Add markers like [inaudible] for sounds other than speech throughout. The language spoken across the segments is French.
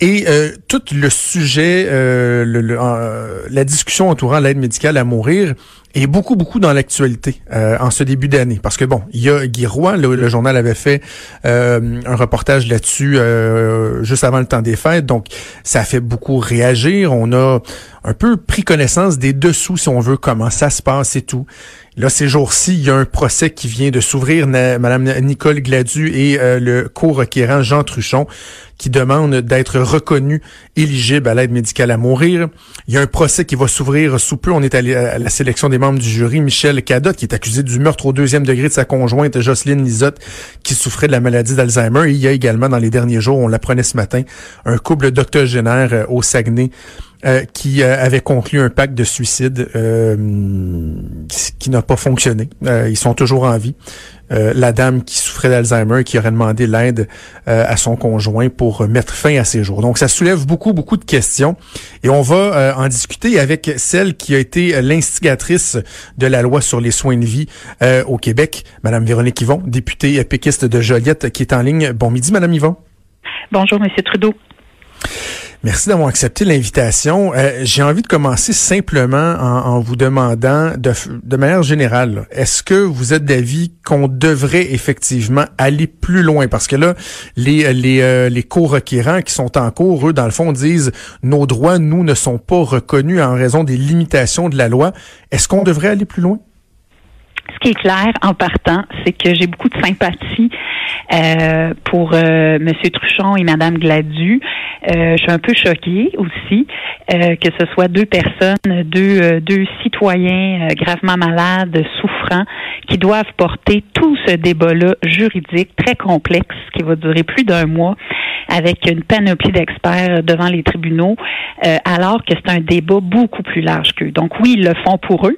Et euh, tout le sujet, euh, le, la discussion entourant l'aide médicale à mourir est beaucoup, beaucoup dans l'actualité en ce début d'année. Parce que bon, il y a Guy Roy, le, journal avait fait un reportage là-dessus juste avant le temps des fêtes, donc ça a fait beaucoup réagir. On a un peu pris connaissance des dessous, si on veut, comment ça se passe et tout. Là, ces jours-ci, il y a un procès qui vient de s'ouvrir, Madame Nicole Gladu et euh, le co-requérant Jean Truchon, qui demandent d'être reconnus éligibles à l'aide médicale à mourir. Il y a un procès qui va s'ouvrir sous peu. On est allé à la sélection des membres du jury. Michel Cadot, qui est accusé du meurtre au deuxième degré de sa conjointe Jocelyne Lisotte, qui souffrait de la maladie d'Alzheimer. Il y a également, dans les derniers jours, on l'apprenait ce matin, un couple d'octogénaires euh, au Saguenay euh, qui euh, avait conclu un pacte de suicide euh, qui n'a pas fonctionné. ils sont toujours en vie. la dame qui souffrait d'Alzheimer, qui aurait demandé l'aide à son conjoint pour mettre fin à ses jours. Donc, ça soulève beaucoup, beaucoup de questions. Et on va en discuter avec celle qui a été l'instigatrice de la loi sur les soins de vie au Québec, Madame Véronique Yvon, députée péquiste de Joliette, qui est en ligne. Bon midi, Madame Yvon. Bonjour, Monsieur Trudeau. Merci d'avoir accepté l'invitation. Euh, j'ai envie de commencer simplement en, vous demandant, de, de manière générale, est-ce que vous êtes d'avis qu'on devrait effectivement aller plus loin? Parce que là, les, les, euh, les co-requérants qui sont en cours, eux, dans le fond, disent nos droits, nous, ne sont pas reconnus en raison des limitations de la loi. Est-ce qu'on devrait aller plus loin? Ce qui est clair en partant, c'est que j'ai beaucoup de sympathie euh, pour euh, Monsieur Truchon et Madame Gladu. Euh, je suis un peu choquée aussi euh, que ce soit deux personnes, deux, euh, deux citoyens gravement malades, souffrants, qui doivent porter tout ce débat-là juridique très complexe qui va durer plus d'un mois avec une panoplie d'experts devant les tribunaux, alors que c'est un débat beaucoup plus large qu'eux. Donc oui, ils le font pour eux,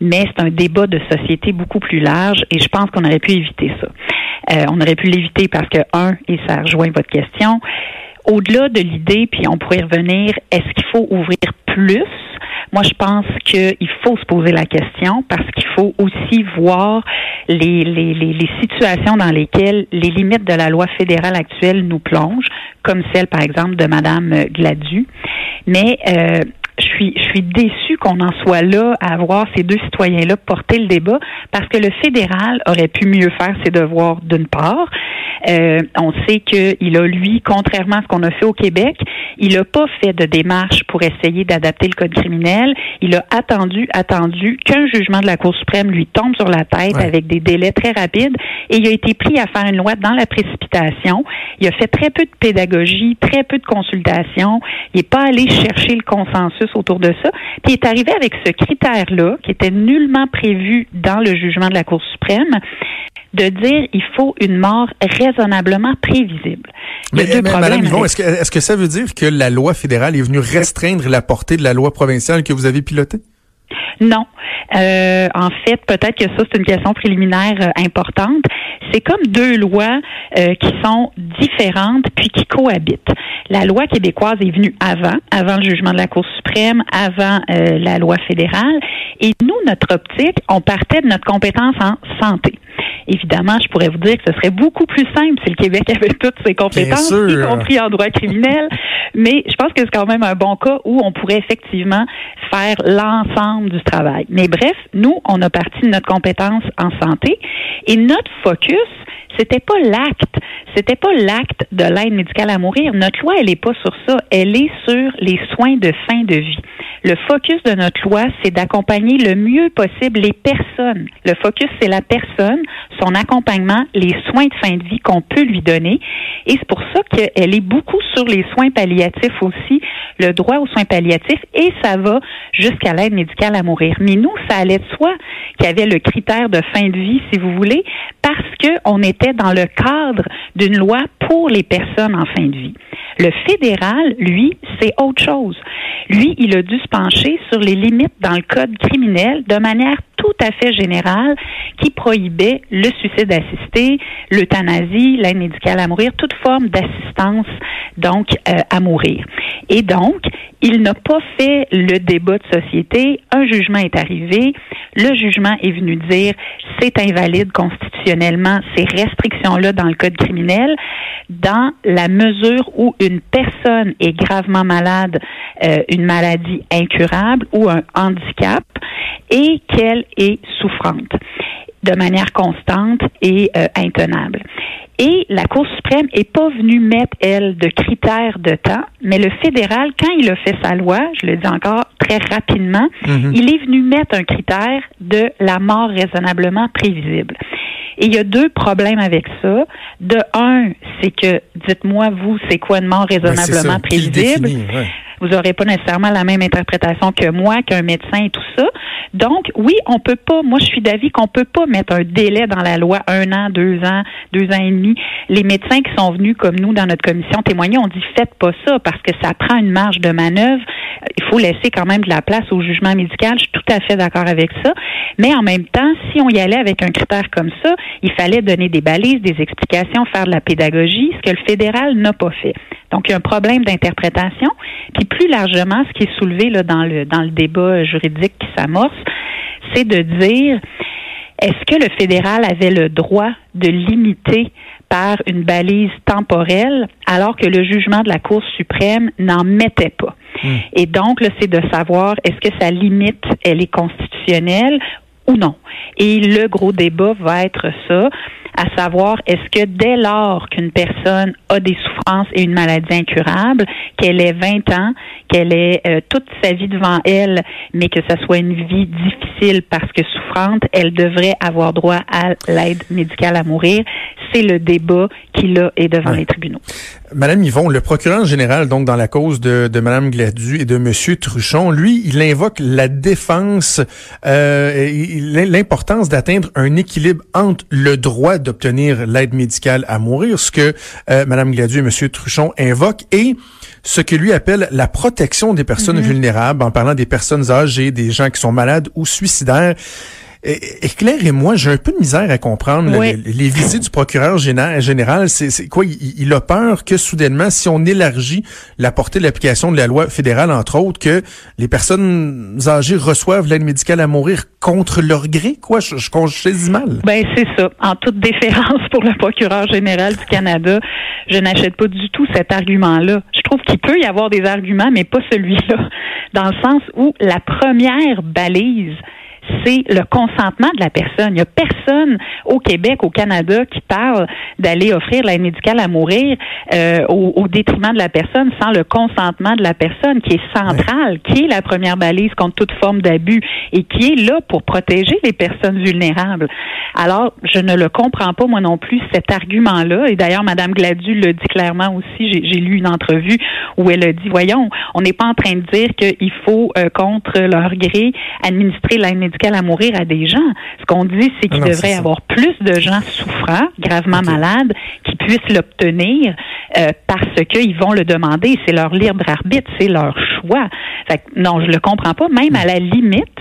mais c'est un débat de société beaucoup plus large et je pense qu'on aurait pu éviter ça. Euh, on aurait pu l'éviter parce que, un, et ça rejoint votre question, au-delà de l'idée, puis on pourrait revenir, est-ce qu'il faut ouvrir plus? Moi, je pense qu'il faut se poser la question parce qu'il faut aussi voir les, les, les, situations dans lesquelles les limites de la loi fédérale actuelle nous plongent, comme celle, par exemple, de Madame Gladu. Mais euh, je suis, je suis déçue qu'on en soit là à voir ces deux citoyens-là porter le débat parce que le fédéral aurait pu mieux faire ses devoirs d'une part. Euh, on sait qu'il a, lui, contrairement à ce qu'on a fait au Québec, il n'a pas fait de démarche pour essayer d'adapter le code criminel. Il a attendu, attendu qu'un jugement de la Cour suprême lui tombe sur la tête avec des délais très rapides et il a été pris à faire une loi dans la précipitation. Il a fait très peu de pédagogie, très peu de consultation. Il n'est pas allé chercher le consensus autour de ça. Puis il est arrivé avec ce critère-là, qui était nullement prévu dans le jugement de la Cour suprême, de dire il faut une mort raisonnablement prévisible. Mais, Madame Yvon, est-ce que, est que ça veut dire que la loi fédérale est venue restreindre la portée de la loi provinciale que vous avez pilotée? Non. Euh, en fait, peut-être que ça, c'est une question préliminaire euh, importante. C'est comme deux lois euh, qui sont différentes puis qui cohabitent. La loi québécoise est venue avant, avant le jugement de la Cour suprême, avant la loi fédérale. Et nous, notre optique, on partait de notre compétence en santé. Évidemment, je pourrais vous dire que ce serait beaucoup plus simple si le Québec [laughs] avait toutes ses compétences, y compris en droit criminel. Mais je pense que c'est quand même un bon cas où on pourrait effectivement faire l'ensemble du travail. Mais bref, nous, on a parti de notre compétence en santé et notre focus, c'était pas l'acte, c'était pas l'acte de l'aide médicale à mourir. Notre loi, elle est pas sur ça, elle est sur les soins de fin de vie. Le focus de notre loi, c'est d'accompagner le mieux possible les personnes. Le focus, c'est la personne, son accompagnement, les soins de fin de vie qu'on peut lui donner. Et c'est pour ça qu'elle est beaucoup sur les soins palliatifs aussi, le droit aux soins palliatifs, et ça va jusqu'à l'aide médicale à mourir. Mais nous, ça allait de soi qu'il y avait le critère de fin de vie, si vous voulez, parce qu'on était dans le cadre d'une loi pour les personnes en fin de vie. Le fédéral, lui, c'est autre chose. Lui, il a dû se pencher sur les limites dans le code criminel de manière tout à fait générale qui prohibait le suicide assisté, l'euthanasie, l'aide médicale à mourir, toute forme d'assistance donc euh, à mourir. Et donc, il n'a pas fait le débat de société. Un jugement est arrivé. Le jugement est venu dire c'est invalide constitutionnellement ces restrictions-là dans le code criminel dans la mesure où une personne est gravement malade, euh, une maladie incurable ou un handicap et qu'elle est souffrante de manière constante et euh, intenable. Et la Cour suprême est pas venue mettre, elle, de critères de temps, mais le fédéral, quand il a fait sa loi, je le dis encore très rapidement, mhm. il est venu mettre un critère de la mort raisonnablement prévisible. Et il y a deux problèmes avec ça. De un, c'est que, dites-moi, vous, c'est quoi une mort ben, raisonnablement prévisible? vous n'aurez pas nécessairement la même interprétation que moi, qu'un médecin et tout ça. Donc, oui, on peut pas, moi je suis d'avis qu'on peut pas mettre un délai dans la loi, un an, deux ans, deux ans et demi. Les médecins qui sont venus comme nous dans notre commission témoigner, ont dit faites pas ça parce que ça prend une marge de manœuvre. Il faut laisser quand même de la place au jugement médical. Je suis tout à fait d'accord avec ça. Mais en même temps, si on y allait avec un critère comme ça, il fallait donner des balises, des explications, faire de la pédagogie, ce que le fédéral n'a pas fait. Donc, il y a un problème d'interprétation. Puis plus largement, ce qui est soulevé là, dans, le, dans le débat juridique qui s'amorce, c'est de dire est-ce que le fédéral avait le droit de limiter par une balise temporelle alors que le jugement de la Cour suprême n'en mettait pas? Hmm. Et donc, c'est de savoir est-ce que sa limite, elle est constitutionnelle ou non? Et le gros débat va être ça à savoir est-ce que dès lors qu'une personne a des souffrances et une maladie incurable, qu'elle ait 20 ans, qu'elle ait euh, toute sa vie devant elle, mais que ça soit une vie difficile parce que souffrante, elle devrait avoir droit à l'aide médicale à mourir. C'est le débat qui là est devant les tribunaux. Madame Yvon, le procureur général, donc dans la cause de, de Madame Gladu et de Monsieur Truchon, lui, il invoque la défense, euh, l'importance d'atteindre un équilibre entre le droit d'obtenir l'aide médicale à mourir, ce que euh, Madame Gladu et Monsieur Truchon invoquent, et ce que lui appelle la protection des personnes mm-hmm. vulnérables, en parlant des personnes âgées, des gens qui sont malades ou suicidaires. Claire et moi, j'ai un peu de misère à comprendre les, visites du procureur général. C'est quoi? Il, a peur que soudainement, si on élargit la portée de l'application de la loi fédérale, entre autres, que les personnes âgées reçoivent l'aide médicale à mourir contre leur gré. Quoi, je, je, je mal. Ben c'est ça. En toute déférence pour le procureur général du Canada, je n'achète pas du tout cet argument-là. Je trouve qu'il peut y avoir des arguments, mais pas celui-là, dans le sens où la première balise c'est le consentement de la personne. Il n'y a personne au Québec, au Canada, qui parle d'aller offrir l'aide médicale à mourir euh, au, détriment de la personne sans le consentement de la personne, qui est centrale, qui est la première balise contre toute forme d'abus et qui est là pour protéger les personnes vulnérables. Alors, je ne le comprends pas, moi non plus, cet argument-là. Et d'ailleurs, Mme Gladu le dit clairement aussi. J'ai lu une entrevue où elle a dit, voyons, on n'est pas en train de dire qu'il faut, euh, contre leur gré, administrer l'aide médicale à mourir à des gens. Ce qu'on dit, c'est qu'il devrait y avoir plus de gens souffrants, gravement malades, qui puissent l'obtenir euh, parce qu'ils vont le demander. C'est leur libre arbitre, c'est leur choix. Fait non, je le comprends pas. Même à la limite,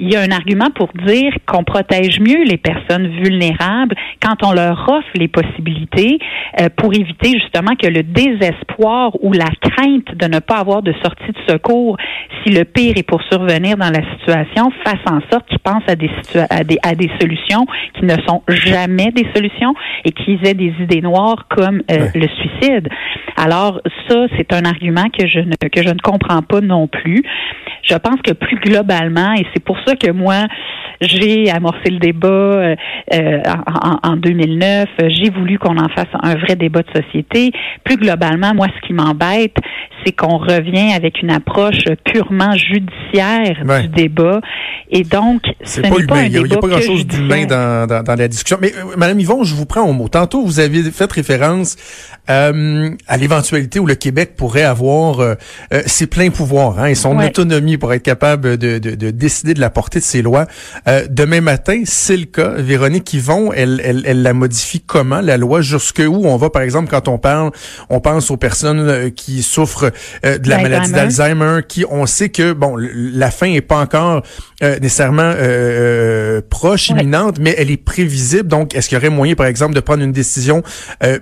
il y a un argument pour dire qu'on protège mieux les personnes vulnérables quand on leur offre les possibilités euh, pour éviter justement que le désespoir ou la crainte de ne pas avoir de sortie de secours si le pire est pour survenir dans la situation fasse en sorte qu'ils pensent à des, à des, à des solutions qui ne sont jamais des solutions et qu'ils aient des idées noires comme euh, le suicide. Alors ça, c'est un argument que je ne que je ne comprends pas non plus. Je pense que plus globalement, et c'est pour ça que moi, j'ai amorcé le débat euh, euh, en, en, 2009. J'ai voulu qu'on en fasse un vrai débat de société. Plus globalement, moi, ce qui m'embête, c'est qu'on revient avec une approche purement judiciaire du débat. Et donc, ce n'est pas, Il n'y a, pas grand-chose d'humain dans, dans, dans, la discussion. Mais, euh, Madame Yvon, je vous prends au mot. Tantôt, vous avez fait référence euh, à l'éventualité où le Québec pourrait avoir euh, ses pleins pouvoirs hein, et son autonomie pour être capable de, de, de, décider de la portée de ses lois Euh, demain matin, c'est le cas. Véronique Yvon, elle, elle, elle la modifie comment, la loi? Jusque où on va, par exemple, quand on parle, on pense aux personnes euh, qui souffrent euh, de la maladie d'Alzheimer, qui, on sait que, bon, la fin est pas encore nécessairement proche, imminente, mais elle est prévisible. Donc, est-ce qu'il y aurait moyen, par exemple, de prendre une décision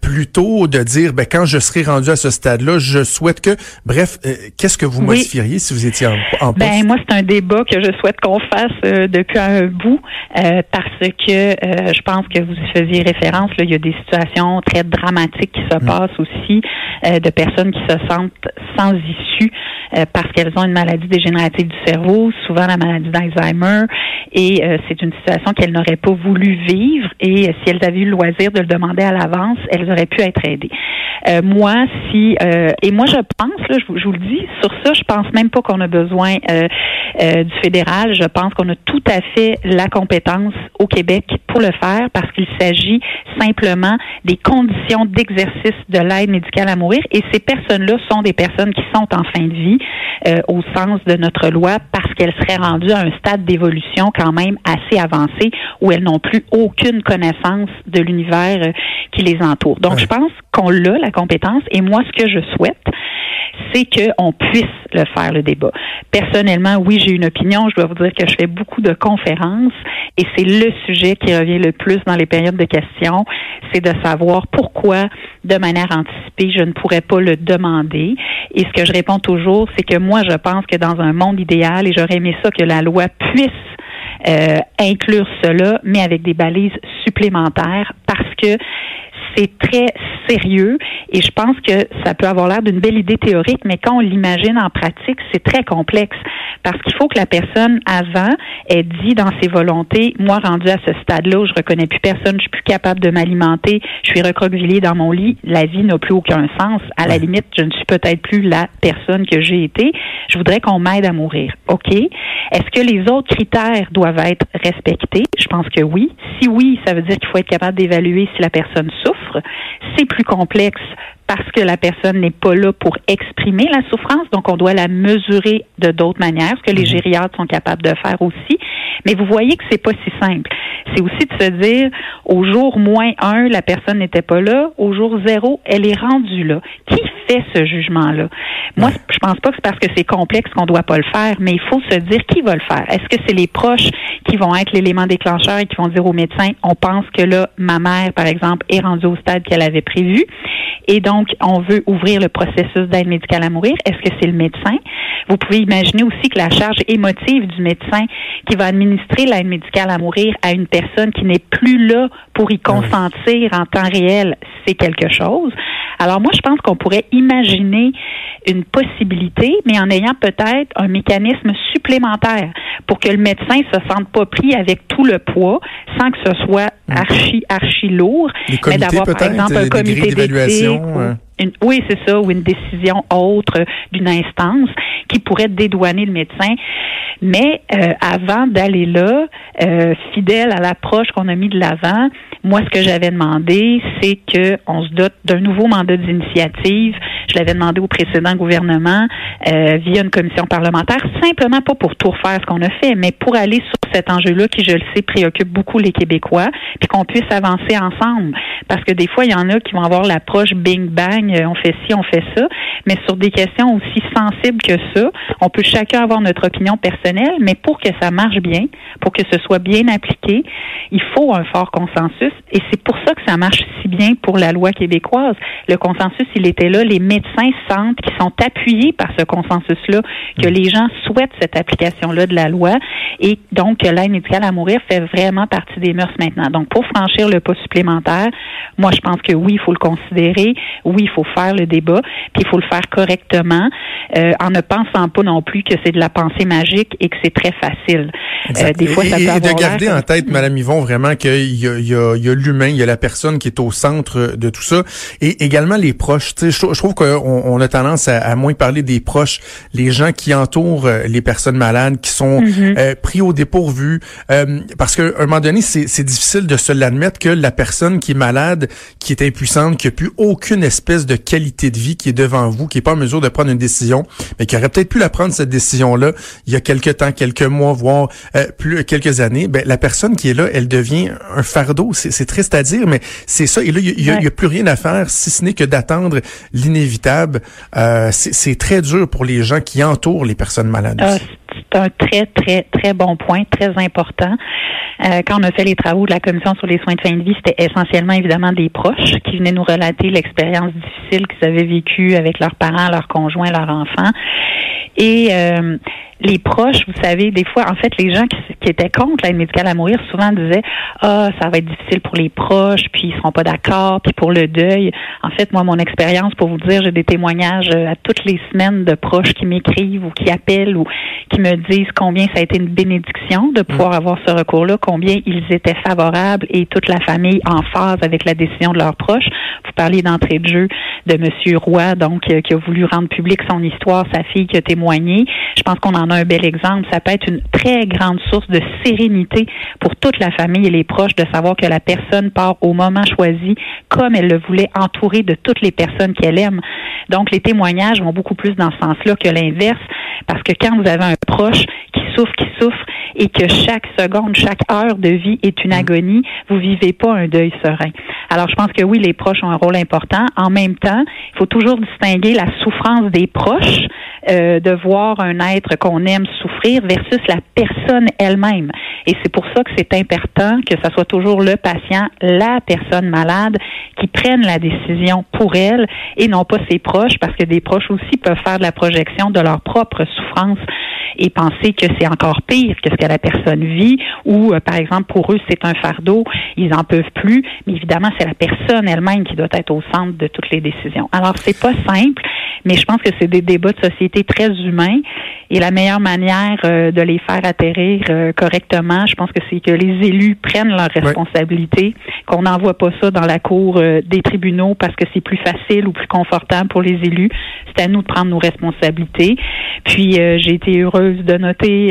plus tôt, de dire, ben, quand je serai rendu à ce stade-là, je souhaite que, bref, qu'est-ce que vous modifieriez si vous étiez en, en poste? Ben, moi, c'est un débat que je souhaite qu'on fasse depuis un bout, parce que je pense que vous faisiez référence, là, il y a des situations très dramatiques qui se mm. passent aussi, de personnes qui se sentent sans issue parce qu'elles ont une maladie dégénérative du cerveau, souvent la maladie d'Alzheimer, et c'est une situation qu'elles n'auraient pas voulu vivre, et si elles avaient eu le loisir de le demander à l'avance, elles auraient pu être aidées. moi, si et moi je pense, là, je, vous le dis, sur ça, je pense même pas qu'on a besoin du fédéral. Je pense qu'on a tout à fait la compétence au Québec pour le faire parce qu'il s'agit simplement des conditions d'exercice de l'aide médicale à mourir et ces personnes-là sont des personnes qui sont en fin de vie euh, au sens de notre loi parce qu'elles seraient rendues à un stade d'évolution quand même assez avancé où elles n'ont plus aucune connaissance de l'univers euh, qui les entoure. Donc, je pense qu'on l'a, la compétence, et moi, ce que je souhaite, c'est qu'on puisse le faire, le débat. Personnellement, oui, j'ai une opinion. Je dois vous dire que je fais beaucoup de conférences et c'est le sujet qui revient le plus dans les périodes de questions, c'est de savoir pourquoi, de manière anticipée, je ne pourrais pas le demander. Et ce que je réponds toujours, c'est que moi, je pense que dans un monde idéal, et j'aurais aimé ça que la loi puisse euh, inclure cela, mais avec des balises supplémentaires, parce que c'est très sérieux et je pense que ça peut avoir l'air d'une belle idée théorique, mais quand on l'imagine en pratique, c'est très complexe parce qu'il faut que la personne avant ait dit dans ses volontés, moi rendu à ce stade-là où je reconnais plus personne, je suis plus capable de m'alimenter, je suis recroquevillée dans mon lit, la vie n'a plus aucun sens. À la limite, je ne suis peut-être plus la personne que j'ai été. Je voudrais qu'on m'aide à mourir. OK? Est-ce que les autres critères doivent être respectés? Je pense que oui. Si oui, ça veut dire qu'il faut être capable d'évaluer si la personne souffre. C'est plus complexe parce que la personne n'est pas là pour exprimer la souffrance, donc on doit la mesurer de d'autres manières, ce que les mhm. gériatres sont capables de faire aussi. Mais vous voyez que c'est pas si simple. C'est aussi de se dire, au jour moins un, la personne n'était pas là. Au jour zéro, elle est rendue là. Qui fait ce jugement-là? Moi, je pense pas que c'est parce que c'est complexe qu'on doit pas le faire, mais il faut se dire qui va le faire. Est-ce que c'est les proches qui vont être l'élément déclencheur et qui vont dire au médecin, on pense que là, ma mère, par exemple, est rendue au stade qu'elle avait prévu. Et donc, on veut ouvrir le processus d'aide médicale à mourir. Est-ce que c'est le médecin? Vous pouvez imaginer aussi que la charge émotive du médecin qui va administrer l'aide médicale à mourir à une personne qui n'est plus là pour y consentir en temps réel, c'est quelque chose. Alors moi, je pense qu'on pourrait imaginer une possibilité, mais en ayant peut-être un mécanisme supplémentaire pour que le médecin se sente pas pris avec tout le poids, sans que ce soit archi, archi lourd, mais d'avoir par exemple un comité d'évaluation. oui, c'est ça, ou une décision autre d'une instance qui pourrait dédouaner le médecin. Mais euh, avant d'aller là, euh, fidèle à l'approche qu'on a mis de l'avant, moi, ce que j'avais demandé, c'est qu'on se dote d'un nouveau mandat d'initiative. Je l'avais demandé au précédent gouvernement euh, via une commission parlementaire, simplement pas pour tout refaire ce qu'on a fait, mais pour aller sur cet enjeu-là qui, je le sais, préoccupe beaucoup les Québécois, puis qu'on puisse avancer ensemble. Parce que des fois, il y en a qui vont avoir l'approche bing-bang, on fait ci, on fait ça, mais sur des questions aussi sensibles que ça, on peut chacun avoir notre opinion personnelle, mais pour que ça marche bien, pour que ce soit bien appliqué, il faut un fort consensus et c'est pour ça que ça marche si bien pour la loi québécoise. Le consensus, il était là. Les médecins sentent qu'ils sont appuyés par ce consensus-là, que mm. les gens souhaitent cette application-là de la loi et donc que l'aide médicale à mourir fait vraiment partie des mœurs maintenant. Donc, pour franchir le pas supplémentaire, moi, je pense que oui, il faut le considérer. Oui, il faut faire le débat, puis il faut le faire correctement, euh, en ne pensant pas non plus que c'est de la pensée magique et que c'est très facile. Euh, des fois, ça peut et, de garder en tête, Madame Yvon, vraiment qu'il y a, il y a, il y a l'humain, il y a la personne qui est au centre de tout ça, et également les proches. Je, je trouve qu'on on a tendance à, à, moins parler des proches, les gens qui entourent euh, les personnes malades, qui sont mm-hmm. euh, pris au dépourvu, euh, parce qu'à un moment donné, c'est difficile de se l'admettre que la personne qui est malade, qui est impuissante, qui a plus aucune espèce de qualité de vie, qui est devant vous, qui est pas en mesure de prendre une décision décision, mais qui aurait peut-être pu la prendre cette décision-là il y a quelques temps, quelques mois, voire euh, plus quelques années, ben la personne qui est là, elle devient un fardeau. C'est triste à dire, mais c'est ça. Et là, il y, a plus rien à faire si ce n'est que d'attendre l'inévitable. Euh, c'est très dur pour les gens qui entourent les personnes malades. Ah, c'est un très, très, très bon point, très important. Euh, quand on a fait les travaux de la commission sur les soins de fin de vie, c'était essentiellement évidemment des proches qui venaient nous relater l'expérience difficile qu'ils avaient vécue avec leurs parents, leurs conjoints, leurs enfants. Et euh, les proches, vous savez, des fois, en fait, les gens qui, étaient contre l'aide médicale à mourir souvent disaient ah ça va être difficile pour les proches, puis ils seront pas d'accord, puis pour le deuil. En fait, moi, mon expérience, pour vous dire, j'ai des témoignages euh, à toutes les semaines de proches qui m'écrivent ou qui appellent ou qui me disent combien ça a été une bénédiction de pouvoir avoir ce recours-là, combien ils étaient favorables et toute la famille en phase avec la décision de leurs proches. Vous parliez d'entrée de jeu de Monsieur Roy, donc euh, qui a voulu rendre public son histoire, sa fille qui a témoigné. Je pense qu'on en un bel exemple. Ça peut être une très grande source de sérénité pour toute la famille et les proches de savoir que la personne part au moment choisi comme elle le voulait, entourée de toutes les personnes qu'elle aime. Donc, les témoignages vont beaucoup plus dans ce sens-là que l'inverse, parce que quand vous avez un proche qui souffre, qui souffre, et que chaque seconde, chaque heure de vie est une mm. agonie, vous vivez pas un deuil serein. Alors, je pense que oui, les proches ont un rôle important. En même temps, il faut toujours distinguer la souffrance des proches, euh, de voir un être qu'on aime souffrir versus la personne elle-même. Et c'est pour ça que c'est important que ce soit toujours le patient, la personne malade qui prenne la décision pour elle et non pas ses proches, parce que des proches aussi peuvent faire de la projection de leur propre souffrance et penser que c'est encore pire que ce que la personne vit ou, euh, par exemple, pour eux, c'est un fardeau, ils en peuvent plus. Mais évidemment, c'est la personne elle-même qui doit être au centre de toutes les décisions. Alors, c'est pas simple, mais je pense que c'est des débats de société très humains et la meilleure manière euh, de les faire atterrir euh, correctement, je pense que c'est que les élus prennent leurs responsabilités, qu'on n'envoie pas ça dans la cour des tribunaux parce que c'est plus facile ou plus confortable pour les élus. C'est à nous de prendre nos responsabilités. Puis, j'ai été heureux de noter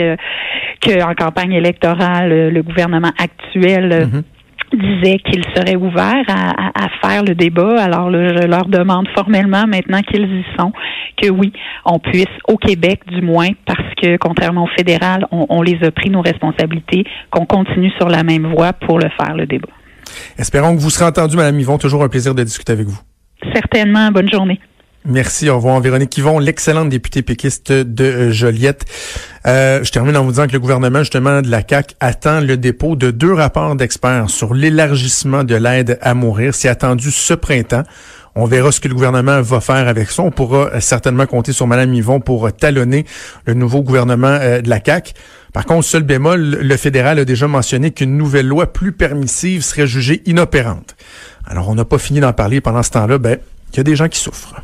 euh, qu'en campagne électorale, euh, le gouvernement actuel euh, mhm. Disait qu'il serait ouvert à, faire le débat. Alors, je leur demande formellement, maintenant qu'ils y sont, que oui, on puisse, au Québec du moins, parce que contrairement au fédéral, on, on les a pris nos responsabilités, qu'on continue sur la même voie pour le faire, le débat. Espérons que vous serez entendu, Mme Yvon. Toujours un plaisir de discuter avec vous. Certainement. Bonne journée. Merci. Au revoir, Véronique Yvon, l'excellente députée péquiste de euh, Joliette. Euh, je termine en vous disant que le gouvernement, justement, de la CAC attend le dépôt de deux rapports d'experts sur l'élargissement de l'aide à mourir. C'est attendu ce printemps. On verra ce que le gouvernement va faire avec ça. On pourra euh, certainement compter sur Mme Yvon pour talonner le nouveau gouvernement de la CAC. Par contre, seul bémol, le fédéral a déjà mentionné qu'une nouvelle loi plus permissive serait jugée inopérante. Alors, on n'a pas fini d'en parler pendant ce temps-là. Ben, il y a des gens qui souffrent.